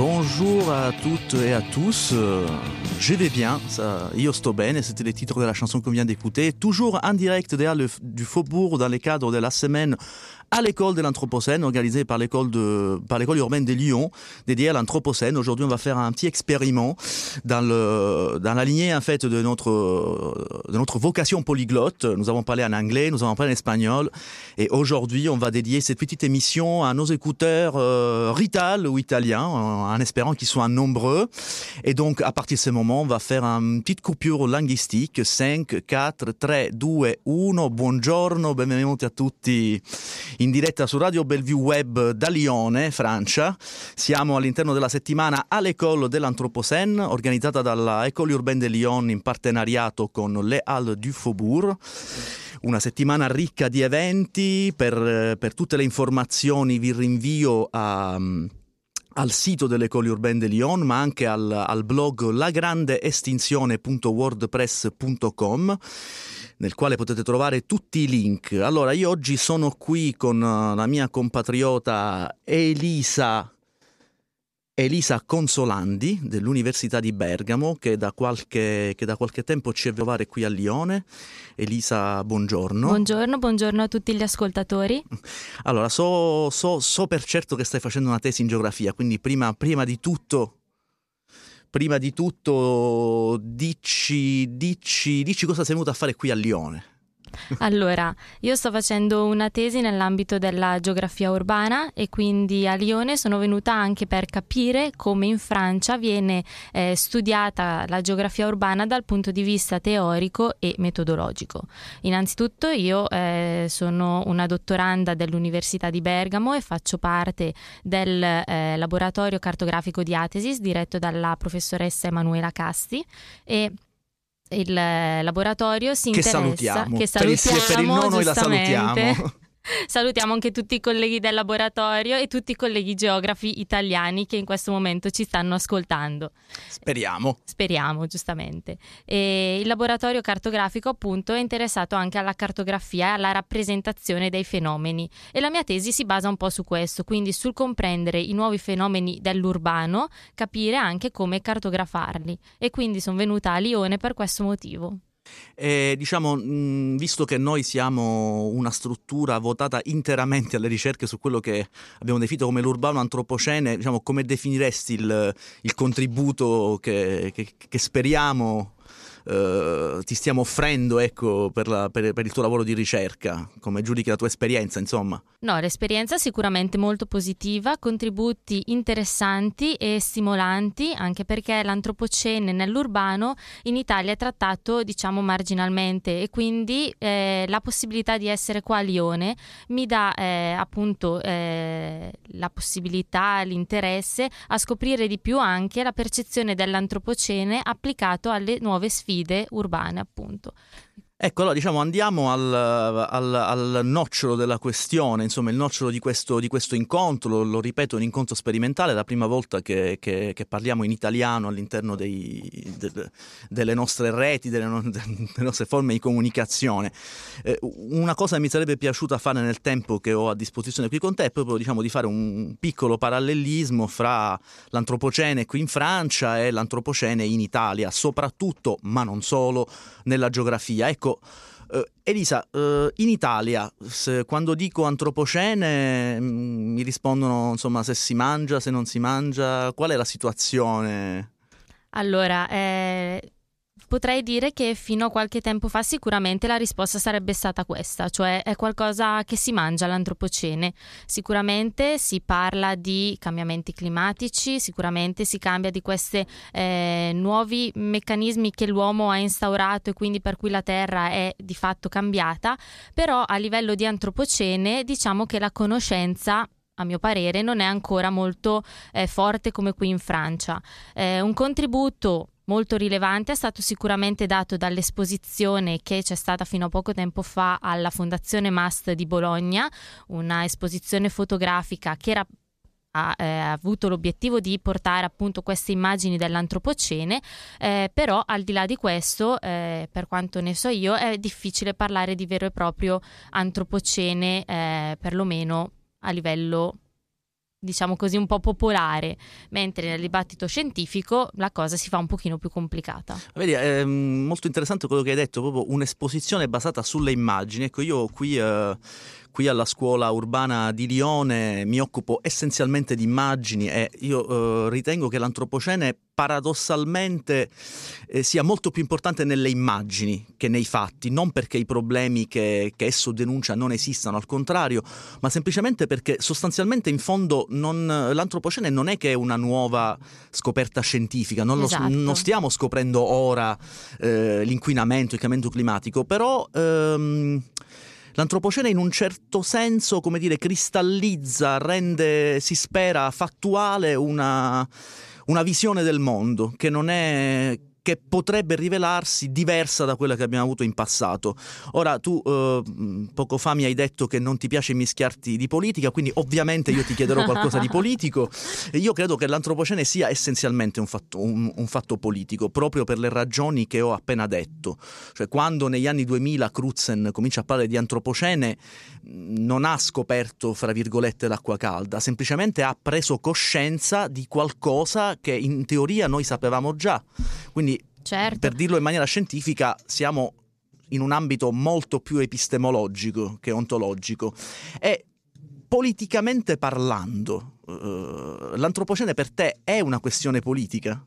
Bonjour à toutes et à tous. Euh, je vais bien, ça, io sto c'était le titre de la chanson qu'on vient d'écouter. Toujours en direct derrière le, Faubourg dans le cadre de la semaine à l'école de l'Anthropocène, organisée par l'école de, par l'école urbaine de Lyon, dédiée à l'Anthropocène. Aujourd'hui, on va faire un petit expériment dans le, dans la lignée, en fait, de notre, de notre vocation polyglotte. Nous avons parlé en anglais, nous avons parlé en espagnol. Et aujourd'hui, on va dédier cette petite émission à nos écouteurs euh, rital ou italiens, en espérant qu'ils soient nombreux. Et donc, à partir de ce moment, on va faire une petite coupure linguistique. 5, 4, 3, 2, 1. Buongiorno, benvenuti a tutti in diretta su Radio Bellevue Web da Lione, Francia. Siamo all'interno della settimana à l'école dell'Anthropocène, organizzata dalla École Urbaine de Lyon in partenariato con le Halles du Faubourg una settimana ricca di eventi, per, per tutte le informazioni vi rinvio a, al sito dell'École Urbaine de Lyon, ma anche al, al blog lagrandeestinzione.wordpress.com nel quale potete trovare tutti i link. Allora, io oggi sono qui con eh, la mia compatriota Elisa Elisa Consolandi dell'Università di Bergamo che da, qualche, che da qualche tempo ci è trovare qui a Lione. Elisa, buongiorno. Buongiorno, buongiorno a tutti gli ascoltatori. Allora, so, so, so per certo che stai facendo una tesi in geografia, quindi prima, prima di tutto prima di tutto dici, dici, dici cosa sei venuto a fare qui a Lione. Allora, io sto facendo una tesi nell'ambito della geografia urbana e quindi a Lione sono venuta anche per capire come in Francia viene eh, studiata la geografia urbana dal punto di vista teorico e metodologico. Innanzitutto io eh, sono una dottoranda dell'Università di Bergamo e faccio parte del eh, laboratorio cartografico di Atesis diretto dalla professoressa Emanuela Casti e il laboratorio si che interessa salutiamo. che salutiamo per il, per il la salutiamo Salutiamo anche tutti i colleghi del laboratorio e tutti i colleghi geografi italiani che in questo momento ci stanno ascoltando. Speriamo. Speriamo, giustamente. E il laboratorio cartografico, appunto, è interessato anche alla cartografia e alla rappresentazione dei fenomeni. E la mia tesi si basa un po' su questo, quindi sul comprendere i nuovi fenomeni dell'urbano, capire anche come cartografarli. E quindi sono venuta a Lione per questo motivo. E, diciamo, mh, visto che noi siamo una struttura votata interamente alle ricerche su quello che abbiamo definito come l'urbano antropocene, diciamo, come definiresti il, il contributo che, che, che speriamo eh, ti stiamo offrendo ecco, per, la, per, per, il tuo lavoro di ricerca? Come giudichi la tua esperienza, insomma? No, l'esperienza sicuramente molto positiva, contributi interessanti e stimolanti, anche perché l'antropocene nell'urbano in Italia è trattato, diciamo, marginalmente e quindi eh, la possibilità di essere qua a Lione mi dà eh, appunto eh, la possibilità, l'interesse a scoprire di più anche la percezione dell'antropocene applicato alle nuove sfide sfide urbane, appunto. Ecco, allora diciamo andiamo al, al, al, nocciolo della questione, insomma il nocciolo di questo, di questo incontro, lo, lo, ripeto, un incontro sperimentale, è la prima volta che, che, che parliamo in italiano all'interno dei, de, delle nostre reti, delle, no, delle, nostre forme di comunicazione. Eh, una cosa che mi sarebbe piaciuta fare nel tempo che ho a disposizione qui con te è proprio diciamo, di fare un piccolo parallelismo fra l'antropocene qui in Francia e l'antropocene in Italia, soprattutto, ma non solo, nella geografia. Ecco, Uh, Elisa, uh, in Italia, quando dico antropocene, mm, mi rispondono insomma se si mangia, se non si mangia, qual è la situazione? Allora, eh, Potrei dire che fino a qualche tempo fa sicuramente la risposta sarebbe stata questa, cioè è qualcosa che si mangia l'antropocene. Sicuramente si parla di cambiamenti climatici, sicuramente si cambia di questi eh, nuovi meccanismi che l'uomo ha instaurato e quindi per cui la Terra è di fatto cambiata, però a livello di antropocene diciamo che la conoscenza a mio parere, non è ancora molto eh, forte come qui in Francia. Eh, un contributo molto rilevante è stato sicuramente dato dall'esposizione che c'è stata fino a poco tempo fa alla Fondazione Mast di Bologna, una esposizione fotografica che era ha eh, avuto l'obiettivo di portare appunto queste immagini dell'antropocene, eh, però al di là di questo, eh, per quanto ne so io, è difficile parlare di vero e proprio antropocene, eh, perlomeno a livello diciamo così, un po' popolare, mentre nel dibattito scientifico la cosa si fa un pochino più complicata. Vedi, è molto interessante quello che hai detto, proprio un'esposizione basata sulle immagini. Ecco, io qui... Eh qui alla scuola urbana di Lione mi occupo essenzialmente di immagini e io eh, ritengo che l'antropocene paradossalmente eh, sia molto più importante nelle immagini che nei fatti, non perché i problemi che, che, esso denuncia non esistano, al contrario, ma semplicemente perché sostanzialmente in fondo non, l'antropocene non è che è una nuova scoperta scientifica, non, esatto. lo, non stiamo scoprendo ora eh, l'inquinamento, il cambiamento climatico, però... Ehm, L'antropocene in un certo senso, come dire, cristallizza, rende, si spera, fattuale una, una visione del mondo che non è che potrebbe rivelarsi diversa da quella che abbiamo avuto in passato. Ora, tu eh, poco fa mi hai detto che non ti piace mischiarti di politica, quindi ovviamente io ti chiederò qualcosa di politico. Io credo che l'antropocene sia essenzialmente un fatto, un, un fatto, politico, proprio per le ragioni che ho appena detto. Cioè, quando negli anni 2000 Crutzen comincia a parlare di antropocene, non ha scoperto, fra virgolette, l'acqua calda, semplicemente ha preso coscienza di qualcosa che in teoria noi sapevamo già. Quindi Certo. Per dirlo in maniera scientifica, siamo in un ambito molto più epistemologico che ontologico. E politicamente parlando, uh, l'antropocene per te è una questione politica?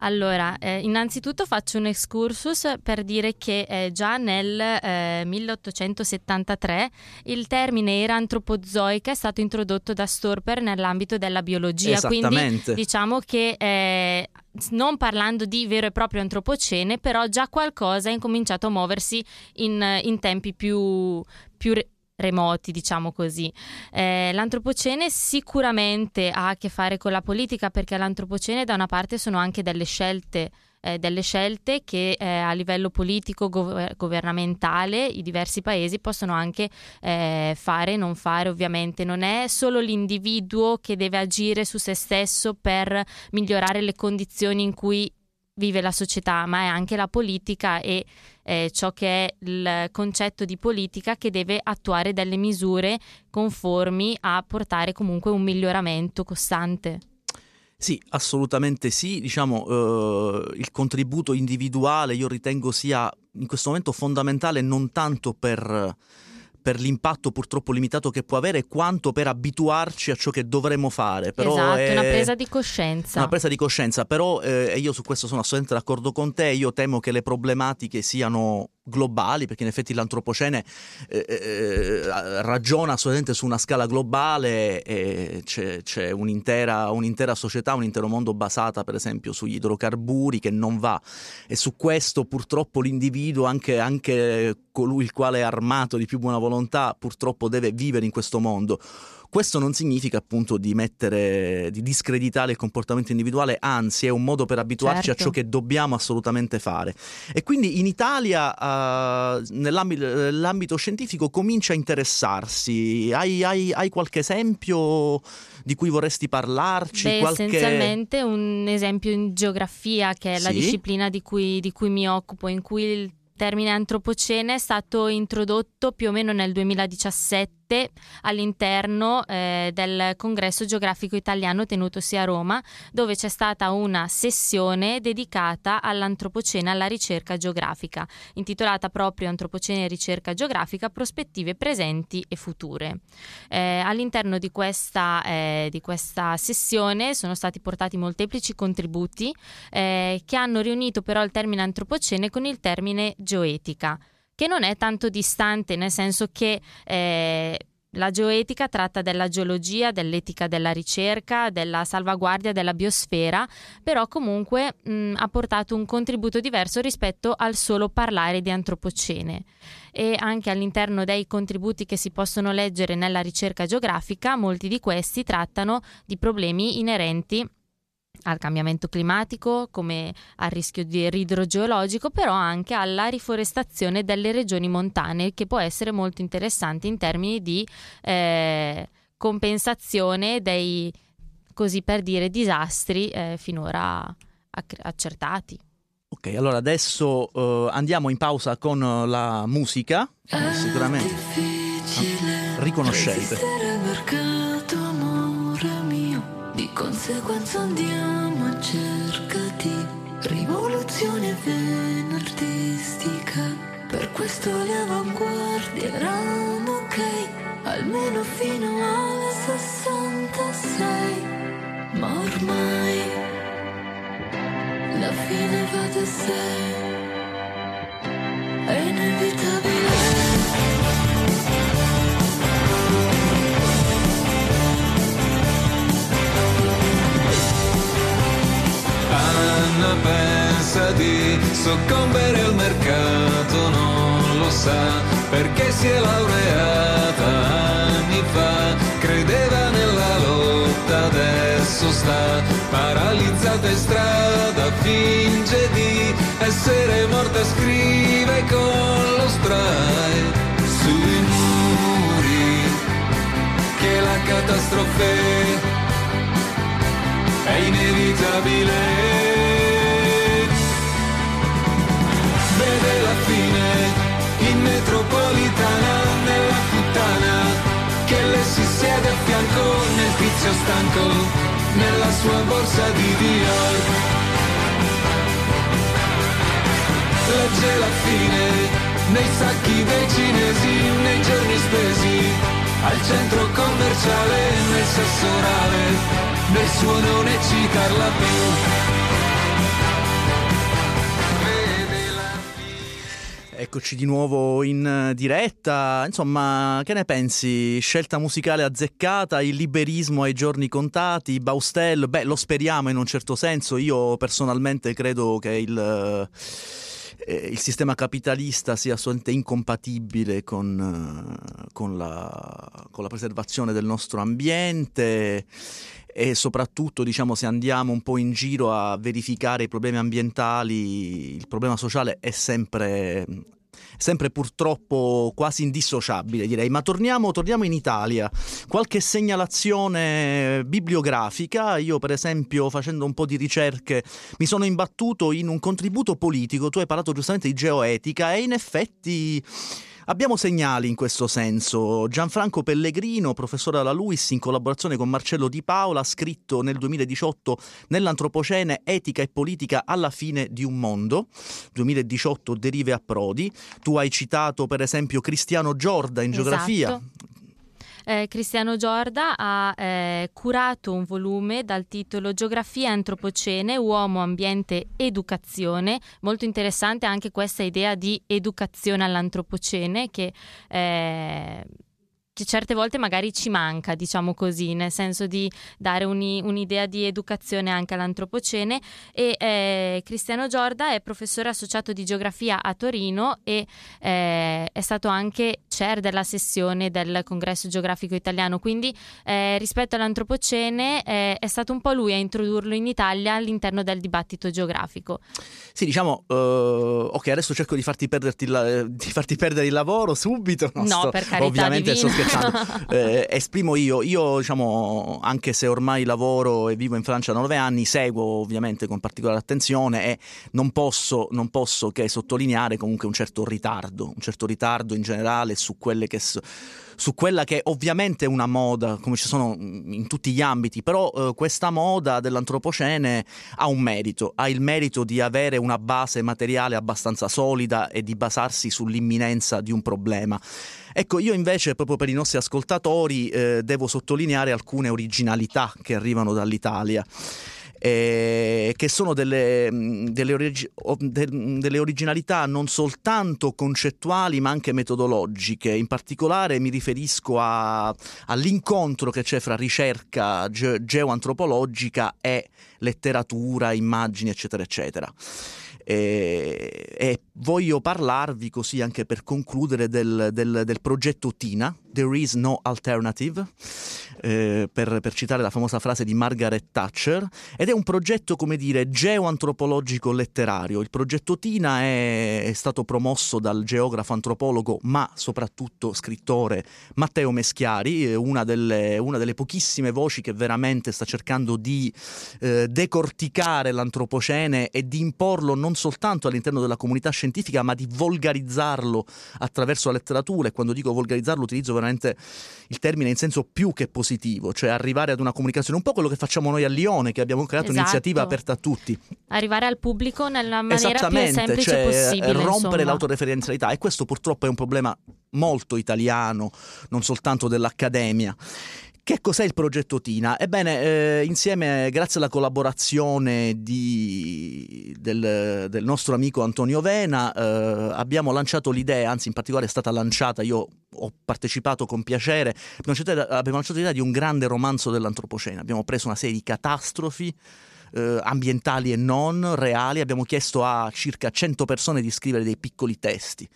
Allora, eh, innanzitutto faccio un excursus per dire che eh, già nel eh, 1873 il termine era antropozoica è stato introdotto da Storper nell'ambito della biologia, quindi diciamo che eh, non parlando di vero e proprio antropocene, però già qualcosa ha incominciato a muoversi in, in tempi più, più remoti, diciamo così. Eh, l'antropocene sicuramente ha a che fare con la politica perché l'antropocene da una parte sono anche delle scelte eh, delle scelte che eh, a livello politico, gov- governamentale, i diversi paesi possono anche eh, fare, non fare ovviamente. Non è solo l'individuo che deve agire su se stesso per migliorare le condizioni in cui vive la società, ma è anche la politica e eh, ciò che è il concetto di politica che deve attuare delle misure conformi a portare comunque un miglioramento costante. Sì, assolutamente sì. Diciamo, eh, il contributo individuale io ritengo sia in questo momento fondamentale non tanto per per l'impatto purtroppo limitato che può avere, quanto per abituarci a ciò che dovremmo fare. Però esatto, è una presa di coscienza. Una presa di coscienza, però eh, io su questo sono assolutamente d'accordo con te, io temo che le problematiche siano globali, perché in effetti l'antropocene eh, eh, ragiona assolutamente su una scala globale e c'è, c'è un'intera, un'intera, società, un intero mondo basata per esempio sugli idrocarburi che non va e su questo purtroppo l'individuo, anche, anche colui il quale è armato di più buona volontà, purtroppo deve vivere in questo mondo. Questo non significa appunto di mettere, di discreditare il comportamento individuale, anzi è un modo per abituarci certo. a ciò che dobbiamo assolutamente fare. E quindi in Italia, uh, nell'ambito, scientifico, comincia a interessarsi. Hai, hai, hai, qualche esempio di cui vorresti parlarci? Beh, qualche... essenzialmente un esempio in geografia, che è la disciplina di cui, di cui mi occupo, in cui il termine antropocene è stato introdotto più o meno nel 2017 all'interno eh, del congresso geografico italiano tenutosi a Roma, dove c'è stata una sessione dedicata all'antropocene, alla ricerca geografica, intitolata proprio Antropocene e ricerca geografica, prospettive presenti e future. Eh, all'interno di questa, eh, di questa, sessione sono stati portati molteplici contributi eh, che hanno riunito però il termine antropocene con il termine geoetica che non è tanto distante, nel senso che eh, la geoetica tratta della geologia, dell'etica della ricerca, della salvaguardia della biosfera, però comunque mh, ha portato un contributo diverso rispetto al solo parlare di antropocene. E anche all'interno dei contributi che si possono leggere nella ricerca geografica, molti di questi trattano di problemi inerenti al cambiamento climatico, come al rischio di ridrogeologico, però anche alla riforestazione delle regioni montane, che può essere molto interessante in termini di eh, compensazione dei, così per dire, disastri eh, finora accertati. Ok, allora adesso uh, andiamo in pausa con la musica, eh, sicuramente riconoscete. Di conseguenza andiamo a cerca di rivoluzione venardistica. Per questo le avanguardie erano ok, almeno fino alle 66. Ma ormai la fine va da sé. È inevitabile. Soccombere al mercato, non lo sa perché si è laureata anni fa, credeva nella lotta, adesso sta paralizzata in strada, finge di essere morta, scrive con lo spray sui muri che la catastrofe è inevitabile. Metropolitana nella puttana che le si siede a fianco nel tizio stanco nella sua borsa di Dior. Legge la fine nei sacchi dei cinesi nei giorni spesi al centro commerciale nel sesso orale nel suo non eccitarla più. Eccoci di nuovo in eh, diretta. Insomma, che ne pensi? Scelta musicale azzeccata, il liberismo ai giorni contati, Baustel? Beh, lo speriamo in un certo senso. Io personalmente credo che il, eh, il sistema capitalista sia assolutamente incompatibile con, eh, con, la, con la preservazione del nostro ambiente e soprattutto diciamo, se andiamo un po' in giro a verificare i problemi ambientali, il problema sociale è sempre sempre purtroppo quasi indissociabile direi. Ma torniamo, torniamo, in Italia. Qualche segnalazione bibliografica. Io per esempio facendo un po' di ricerche mi sono imbattuto in un contributo politico. Tu hai parlato giustamente di geoetica e in effetti Abbiamo segnali in questo senso. Gianfranco Pellegrino, professore alla LUIS, in collaborazione con Marcello Di Paola, ha scritto nel 2018 Nell'antropocene etica e politica alla fine di un mondo. 2018 derive a Prodi. Tu hai citato per esempio Cristiano Giorda in esatto. geografia eh, Cristiano Giorda ha eh, curato un volume dal titolo Geografia Antropocene, Uomo, Ambiente, Educazione. Molto interessante anche questa idea di educazione all'antropocene che eh, certe volte magari ci manca, diciamo così, nel senso di dare uni, un'idea di educazione anche all'antropocene e eh, Cristiano Giorda è professore associato di geografia a Torino e eh, è stato anche chair della sessione del congresso geografico italiano, quindi eh, rispetto all'antropocene eh, è stato un po' lui a introdurlo in Italia all'interno del dibattito geografico. Sì, diciamo, uh, ok, adesso cerco di farti, la, di farti, perdere il lavoro subito. No, sto, per carità ovviamente divina. sto scherzando. eh, esprimo io, io diciamo, anche se ormai lavoro e vivo in Francia da nove anni, seguo ovviamente con particolare attenzione e non posso, non posso che sottolineare comunque un certo ritardo, un certo ritardo in generale su quelle che... Su quella che ovviamente è una moda, come ci sono in tutti gli ambiti, però eh, questa moda dell'antropocene ha un merito, ha il merito di avere una base materiale abbastanza solida e di basarsi sull'imminenza di un problema. Ecco, io invece, proprio per i nostri ascoltatori, eh, devo sottolineare alcune originalità che arrivano dall'Italia eh, che sono delle, delle, origi- delle, originalità non soltanto concettuali ma anche metodologiche. In particolare mi riferisco a, all'incontro che c'è fra ricerca ge- geoantropologica e letteratura, immagini, eccetera, eccetera. E, e, voglio parlarvi così anche per concludere del, del, del progetto TINA, There is no alternative, eh, per, per, citare la famosa frase di Margaret Thatcher, ed è un progetto, come dire, geoantropologico letterario. Il progetto TINA è, è stato promosso dal geografo antropologo, ma soprattutto scrittore Matteo Meschiari, eh, una delle, una delle pochissime voci che veramente sta cercando di eh, decorticare l'antropocene e di imporlo non soltanto all'interno della comunità scientifica, scientifica, ma di volgarizzarlo attraverso la letteratura. E quando dico volgarizzarlo utilizzo veramente il termine in senso più che positivo, cioè arrivare ad una comunicazione, un po' quello che facciamo noi a Lione, che abbiamo creato Esatto. un'iniziativa aperta a tutti. Arrivare al pubblico nella maniera più semplice cioè possibile. rompere insomma. l'autoreferenzialità e questo purtroppo è un problema molto italiano, non soltanto dell'accademia. Che cos'è il progetto Tina? Ebbene, eh, insieme, grazie alla collaborazione di- del, del nostro amico Antonio Vena, eh, abbiamo lanciato l'idea, anzi in particolare è stata lanciata, io ho partecipato con piacere, abbiamo lanciato, l'idea di un grande romanzo dell'antropocene, abbiamo preso una serie di catastrofi eh, ambientali e non, reali, abbiamo chiesto a circa 100 persone di scrivere dei piccoli testi.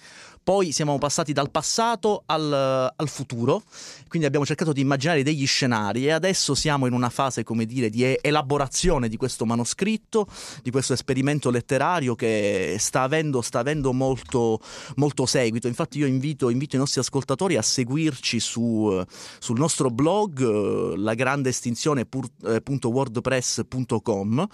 Poi siamo passati dal passato al, al futuro, quindi abbiamo cercato di immaginare degli scenari e adesso siamo in una fase, come dire, di elaborazione di questo manoscritto, di questo esperimento letterario che sta avendo, sta avendo molto, molto seguito. Infatti io invito, invito i nostri ascoltatori a seguirci su, eh, sul nostro blog, eh, lagrandeestinzione.wordpress.com,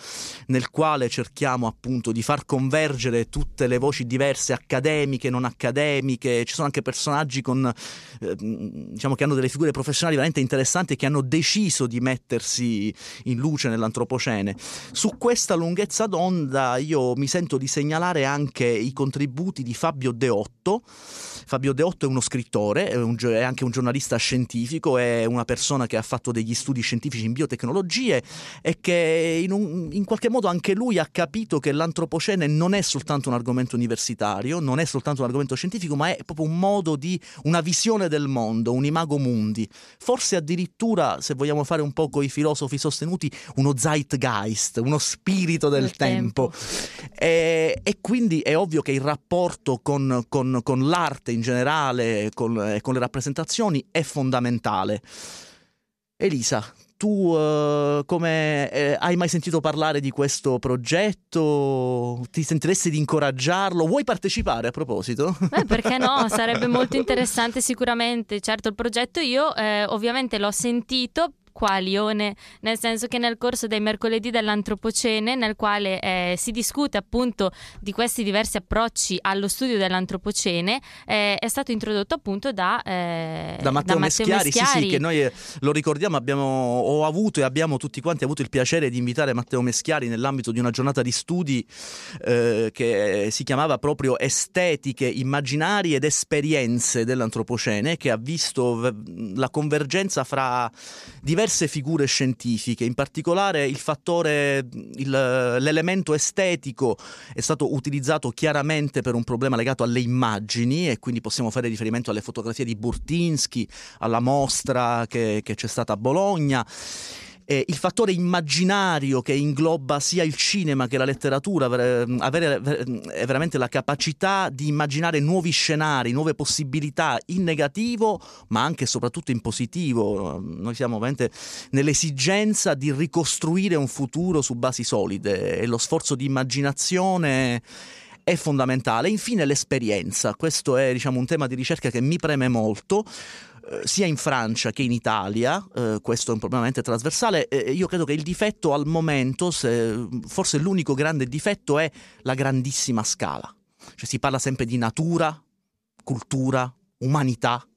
nel quale cerchiamo appunto di far convergere tutte le voci diverse, accademiche, non accademiche. Ci sono anche personaggi con, eh, diciamo, che hanno delle figure professionali veramente interessanti e che hanno deciso di mettersi in luce nell'antropocene. Su questa lunghezza d'onda io mi sento di segnalare anche i contributi di Fabio Deotto. Fabio Deotto è uno scrittore, è, un è anche un giornalista scientifico, è una persona che ha fatto degli studi scientifici in biotecnologie e che in, un- in qualche modo anche lui ha capito che l'antropocene non è soltanto un argomento universitario, non è soltanto un argomento scientifico, ma è proprio un modo di una visione del mondo, un imago mundi. Forse addirittura, se vogliamo fare un po' con i filosofi sostenuti, uno zeitgeist, uno spirito del, Del tempo. E, e quindi è ovvio che il rapporto con, con- con l'arte in generale con, e con le rappresentazioni è fondamentale. Elisa, tu eh, come eh, hai mai sentito parlare di questo progetto? Ti sentiresti di incoraggiarlo? Vuoi partecipare a proposito? Beh, perché no? Sarebbe molto interessante sicuramente. Certo, il progetto io eh, ovviamente l'ho sentito qua a Lione, nel senso che nel corso dei mercoledì dell'antropocene, nel quale eh, si discute appunto di questi diversi approcci allo studio dell'antropocene, eh, è stato introdotto appunto da, eh, da Matteo, Meschiari, sì, sì, che noi eh, lo ricordiamo, abbiamo, ho avuto e abbiamo tutti quanti avuto il piacere di invitare Matteo Meschiari nell'ambito di una giornata di studi eh, che si chiamava proprio Estetiche, Immaginari ed Esperienze dell'Antropocene, che ha visto la convergenza fra diverse figure scientifiche, in particolare il fattore, il- l'elemento estetico è stato utilizzato chiaramente per un problema legato alle immagini e quindi possiamo fare riferimento alle fotografie di Burtinsky, alla mostra che, che c'è stata a Bologna. Eh, il fattore immaginario che ingloba sia il cinema che la letteratura, ver- avere veramente la capacità di immaginare nuovi scenari, nuove possibilità in negativo, ma anche e soprattutto in positivo. Noi siamo veramente nell'esigenza di ricostruire un futuro su basi solide e lo sforzo di immaginazione è fondamentale. Infine l'esperienza, questo è diciamo, un tema di ricerca che mi preme molto sia in Francia che in Italia, eh, questo è un problema veramente trasversale, eh, io credo che il difetto al momento, se- forse l'unico grande difetto è la grandissima scala. Cioè si parla sempre di natura, cultura, umanità,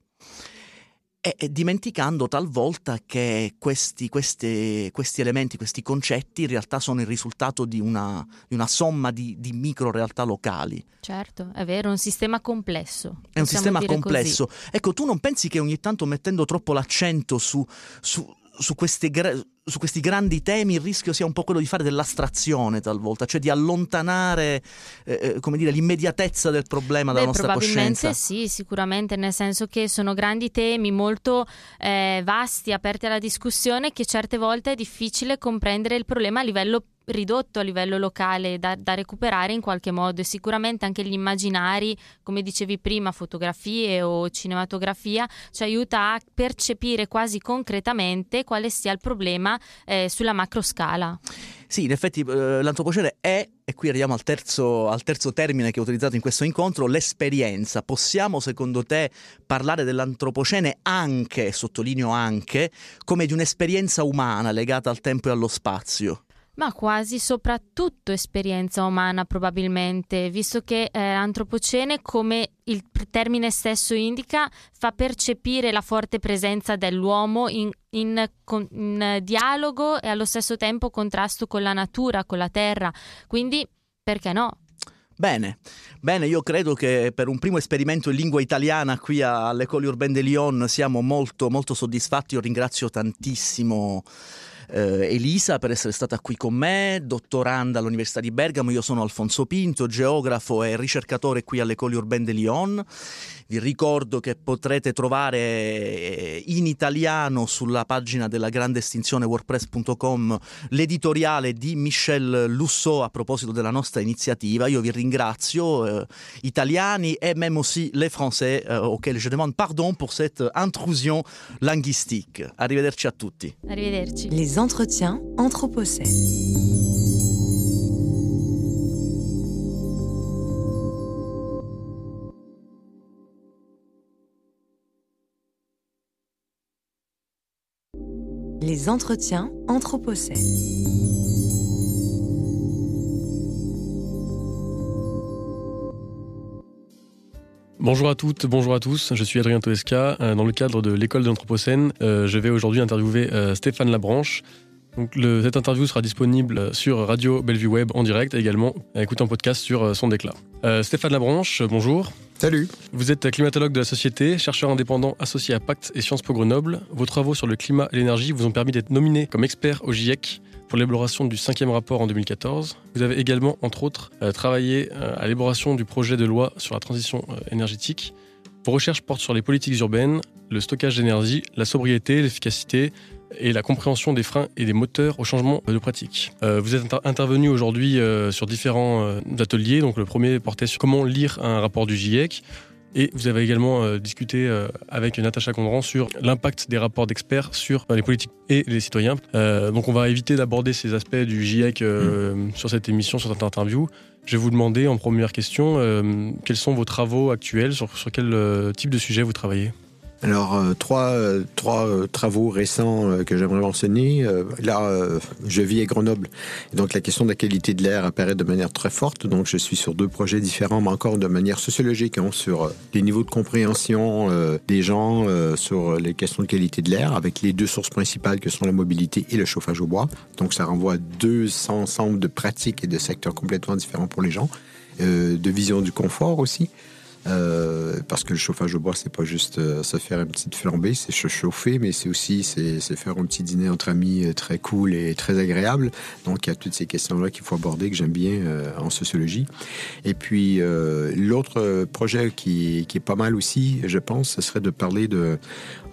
e, e dimenticando talvolta che questi, queste- questi elementi, questi concetti in realtà sono il risultato di una, di una somma di, di micro realtà locali. Certo, è vero, è un sistema complesso. È un sistema dire così. complesso. Ecco, tu non pensi che ogni tanto mettendo troppo l'accento su, su- su gra- su questi grandi temi il rischio sia un po' quello di fare dell'astrazione talvolta, cioè di allontanare eh, eh, come dire, l'immediatezza del problema dalla Beh, nostra probabilmente coscienza? sì, sicuramente, nel senso che sono grandi temi molto eh, vasti, aperti alla discussione, che certe volte è difficile comprendere il problema a livello ridotto a livello locale da, da recuperare in qualche modo e sicuramente anche gli immaginari come dicevi prima fotografie o cinematografia ci aiuta a percepire quasi concretamente quale sia il problema eh, sulla macro scala Sì, in effetti eh, l'antropocene è, e qui arriviamo al terzo, al terzo termine che ho utilizzato in questo incontro, l'esperienza. Possiamo secondo te parlare dell'antropocene anche, sottolineo anche, come di un'esperienza umana legata al tempo e allo spazio? Ma quasi soprattutto esperienza umana probabilmente, visto che eh, antropocene, come il termine stesso indica, fa percepire la forte presenza dell'uomo in, in, in dialogo e allo stesso tempo contrasto con la natura, con la terra. Quindi, perché no? Bene, bene, io credo che per un primo esperimento in lingua italiana qui all'École Urbaine de Lyon siamo molto, molto soddisfatti. Io ringrazio tantissimo eh, Elisa per essere stata qui con me, dottoranda all'Università di Bergamo, io sono Alfonso Pinto, geografo e ricercatore qui all'École Urbaine de Lyon. Vi ricordo che potrete trovare eh, in italiano sulla pagina della grande estinzione wordpress.com l'editoriale di Michel Lussot a proposito della nostra iniziativa. Io vi ringrazio, euh, italiani et même aussi les Français, euh, auxquels je demande pardon pour cette intrusion linguistique. Arrivederci a tutti. Arrivederci. Les entretiens Anthropocène. Les entretiens Anthropocène. Bonjour à toutes, bonjour à tous, je suis Adrien Toesca. Euh, dans le cadre de l'école de l'Anthropocène, euh, je vais aujourd'hui interviewer euh, Stéphane Labranche. Donc, le- cette interview sera disponible sur Radio Bellevue Web en direct et également à écouter en podcast sur son déclat. Euh, Stéphane Labranche, bonjour. Salut. Vous êtes climatologue de la société, chercheur indépendant associé à Pacte et Sciences Po Grenoble. Vos travaux sur le climat et l'énergie vous ont permis d'être nominé comme expert au GIEC pour l'élaboration du cinquième rapport en 2014. Vous avez également, entre autres, euh, travaillé euh, à l'élaboration du projet de loi sur la transition euh, énergétique. Vos recherches portent sur les politiques urbaines, le stockage d'énergie, la sobriété, l'efficacité et la compréhension des freins et des moteurs au changement de pratique. Vous êtes inter- intervenu aujourd'hui sur différents ateliers. Donc le premier portait sur comment lire un rapport du GIEC. Et vous avez également euh, discuté euh, avec Natacha Condran sur l'impact des rapports d'experts sur euh, les politiques et les citoyens. Euh, donc on va éviter d'aborder ces aspects du GIEC euh, sur cette émission, sur cette interview. Je vais vous demander en première question quels sont vos travaux actuels, sur, sur quel type de sujet vous travaillez? Alors, euh, trois, euh, trois euh, travaux récents que j'aimerais mentionner. Là, je vis à Grenoble. Donc, la question de la qualité de l'air apparaît de manière très forte. Donc, je suis sur deux projets différents, mais encore de manière sociologique, hein, sur les niveaux de compréhension des gens sur les questions de qualité de l'air, avec les deux sources principales que sont la mobilité et le chauffage au bois. Donc, ça renvoie à deux ensembles de pratiques et de secteurs complètement différents pour les gens. De vision du confort aussi. Euh, parce que le chauffage au bois, c'est pas juste euh, se faire une petite flambée, c'est se chauffer, mais c'est aussi c'est, faire un petit dîner entre amis euh, très cool et très agréable. Donc il y a toutes ces questions-là qu'il faut aborder que j'aime bien euh, en sociologie. Et puis euh, l'autre projet qui, qui est pas mal aussi, je pense, ce serait de parler de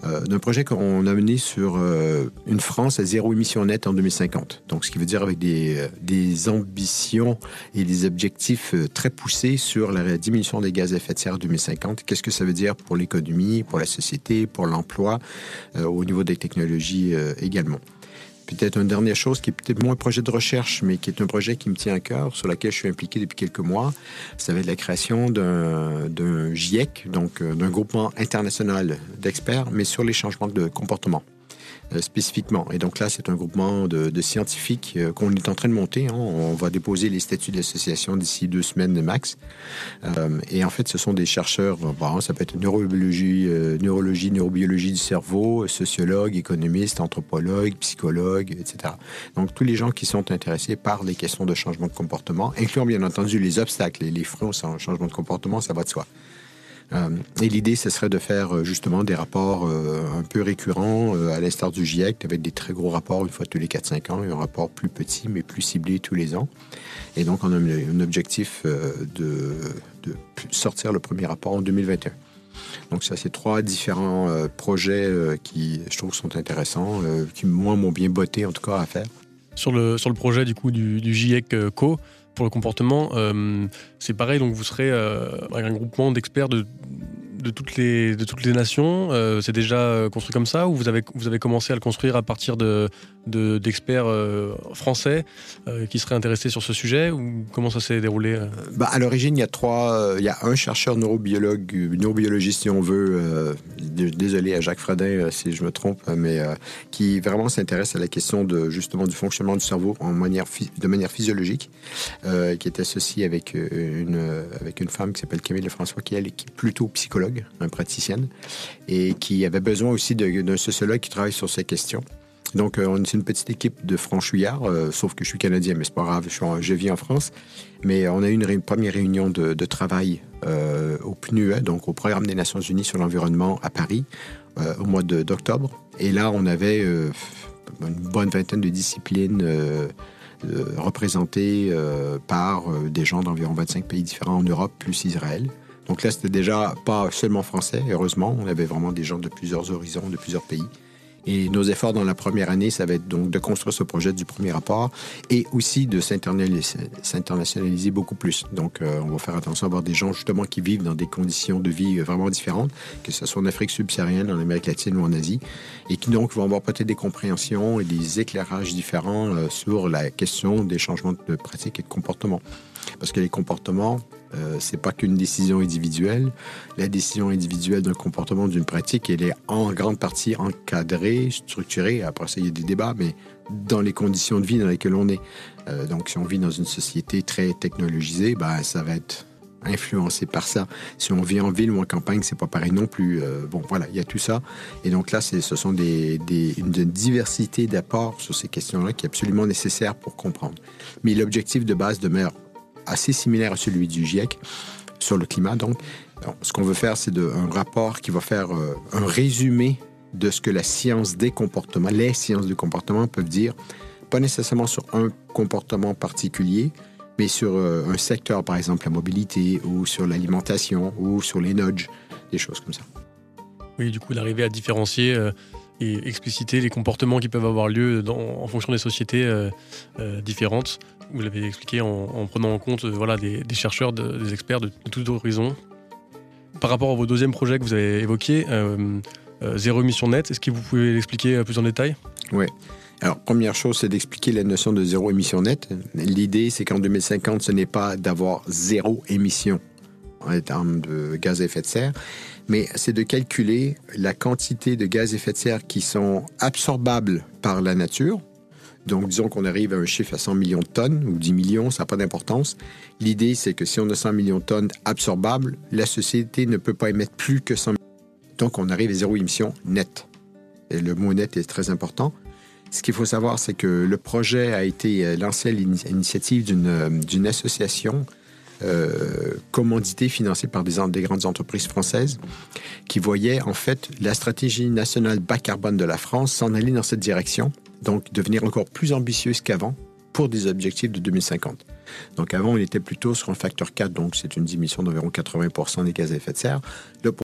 euh, d'un projet qu'on a mené sur euh, une France à zéro émission nette en 2050. Donc, ce qui veut dire avec des, euh, des ambitions et des objectifs très poussés sur la diminution des gaz à effet de serre en 2050. Qu'est-ce que ça veut dire pour l'économie, pour la société, pour l'emploi, au niveau des technologies également? Peut-être une dernière chose qui est peut-être moins un projet de recherche, mais qui est un projet qui me tient à cœur, sur lequel je suis impliqué depuis quelques mois. Ça va être la création d'un GIEC, donc euh, d'un groupement international d'experts, mais sur les changements de comportement. Euh, spécifiquement. Et donc là, c'est un groupement de, scientifiques euh, qu'on est en train de monter. hein. On va déposer les statuts d'association d'ici deux semaines max. Euh, et en fait, ce sont des chercheurs, bon, ça peut être neurobiologie, neurologie, neurobiologie du cerveau, sociologues, économistes, anthropologues, psychologues, etc. Donc, tous les gens qui sont intéressés par les questions de changement de comportement, incluant bien entendu les obstacles et les freins au changement de comportement, ça va de soi. Euh, et l'idée, ce serait de faire euh, justement des rapports euh, un peu récurrents, à l'instar du GIEC, avec des très gros rapports une fois tous les 4-5 ans, et un rapport plus petit, mais plus ciblé tous les ans. Et donc, on a un, objectif de, sortir le premier rapport en 2021. Donc, ça, c'est trois différents projets qui, je trouve, sont intéressants, qui, moi, m'ont bien botté, en tout cas, à faire. sur le, sur le projet du coup du, GIEC Co le comportement, euh, c'est pareil, donc vous serez euh, un groupement d'experts de, de, toutes, les, de toutes les nations euh, C'est déjà euh, construit comme ça ou vous avez, vous avez commencé à le construire à partir de, d'experts euh, français qui seraient intéressés sur ce sujet ou comment ça s'est déroulé Bah, à l'origine, il y a trois. il y a un chercheur neurobiologue, neurobiologiste si on veut. désolé à Jacques Fredin si je me trompe, mais qui vraiment s'intéresse à la question de justement du fonctionnement du cerveau en manière de manière physiologique, qui est associé avec une avec une femme qui s'appelle Camille Lefrançois, qui est plutôt psychologue, un praticienne, et qui avait besoin aussi d'un sociologue qui travaille sur ces questions. Donc, euh, on est une petite équipe de franchouillards, euh, sauf que je suis canadien, mais c'est pas grave, je, vis en France. Mais on a eu une première réunion de, travail euh, au PNUE, donc au Programme des Nations Unies sur l'environnement à Paris, au mois d'octobre. Et là, on avait une bonne vingtaine de disciplines représentées par des gens d'environ 25 pays différents en Europe, plus Israël. Donc là, c'était déjà pas seulement français, heureusement. On avait vraiment des gens de plusieurs horizons, de plusieurs pays. Et nos efforts dans la première année, ça va être donc de construire ce projet du premier rapport et aussi de s'internationaliser beaucoup plus. Donc, euh, on va faire attention à avoir des gens justement qui vivent dans des conditions de vie vraiment différentes, que ce soit en Afrique subsaharienne, en Amérique latine ou en Asie, et qui donc vont avoir peut-être des compréhensions et des éclairages différents euh, sur la question des changements de pratiques et de comportement. Parce que les comportements, euh, c'est pas qu'une décision individuelle. La décision individuelle d'un comportement, d'une pratique, elle est en grande partie encadrée, structurée. Après il y a des débats, mais dans les conditions de vie dans lesquelles on est. Euh, donc, si on vit dans une société très technologisée, ben, ça va être influencé par ça. Si on vit en ville ou en campagne, c'est pas pareil non plus. Euh, bon, voilà, il y a tout ça. Et donc là, ce sont des, des- une diversité d'apports sur ces questions-là qui est absolument nécessaire pour comprendre. Mais l'objectif de base demeure assez similaire à celui du GIEC sur le climat. Donc, ce qu'on veut faire, c'est un rapport qui va faire euh, un résumé de ce que la science des comportements, les sciences du comportement peuvent dire, pas nécessairement sur un comportement particulier, mais sur euh, un secteur, par exemple la mobilité, ou sur l'alimentation, ou sur les nudges, des choses comme ça. Oui, du coup, d'arriver à différencier euh, et expliciter les comportements qui peuvent avoir lieu en fonction des sociétés différentes. Vous l'avez expliqué en, en prenant en compte euh, voilà, des, chercheurs, de- des experts de, de tous horizons. Par rapport à vos deuxième projet que vous avez évoqué, euh, euh, Zéro émission nette, est-ce que vous pouvez l'expliquer plus en détail? Alors, première chose, c'est d'expliquer la notion de zéro émission nette. L'idée, c'est qu'en 2050, ce n'est pas d'avoir zéro émission en termes de gaz à effet de serre, mais c'est de calculer la quantité de gaz à effet de serre qui sont absorbables par la nature. Donc, disons qu'on arrive à un chiffre à 100 millions de tonnes ou 10 millions, ça n'a pas d'importance. L'idée, c'est que si on a 100 millions de tonnes absorbables, la société ne peut pas émettre plus que 100 millions. Donc, on arrive à zéro émission nette. Et le mot net est très important. Ce qu'il faut savoir, c'est que le projet a été euh, lancé à l'ini- à l'initiative d'une euh, association euh, commanditée, financée par des, des grandes entreprises françaises, qui voyait en fait la stratégie nationale bas carbone de la France s'en aller dans cette direction, donc devenir encore plus ambitieuse qu'avant pour des objectifs de 2050. Donc avant, on était plutôt sur un facteur 4, donc c'est une diminution d'environ 80 des gaz à effet de serre.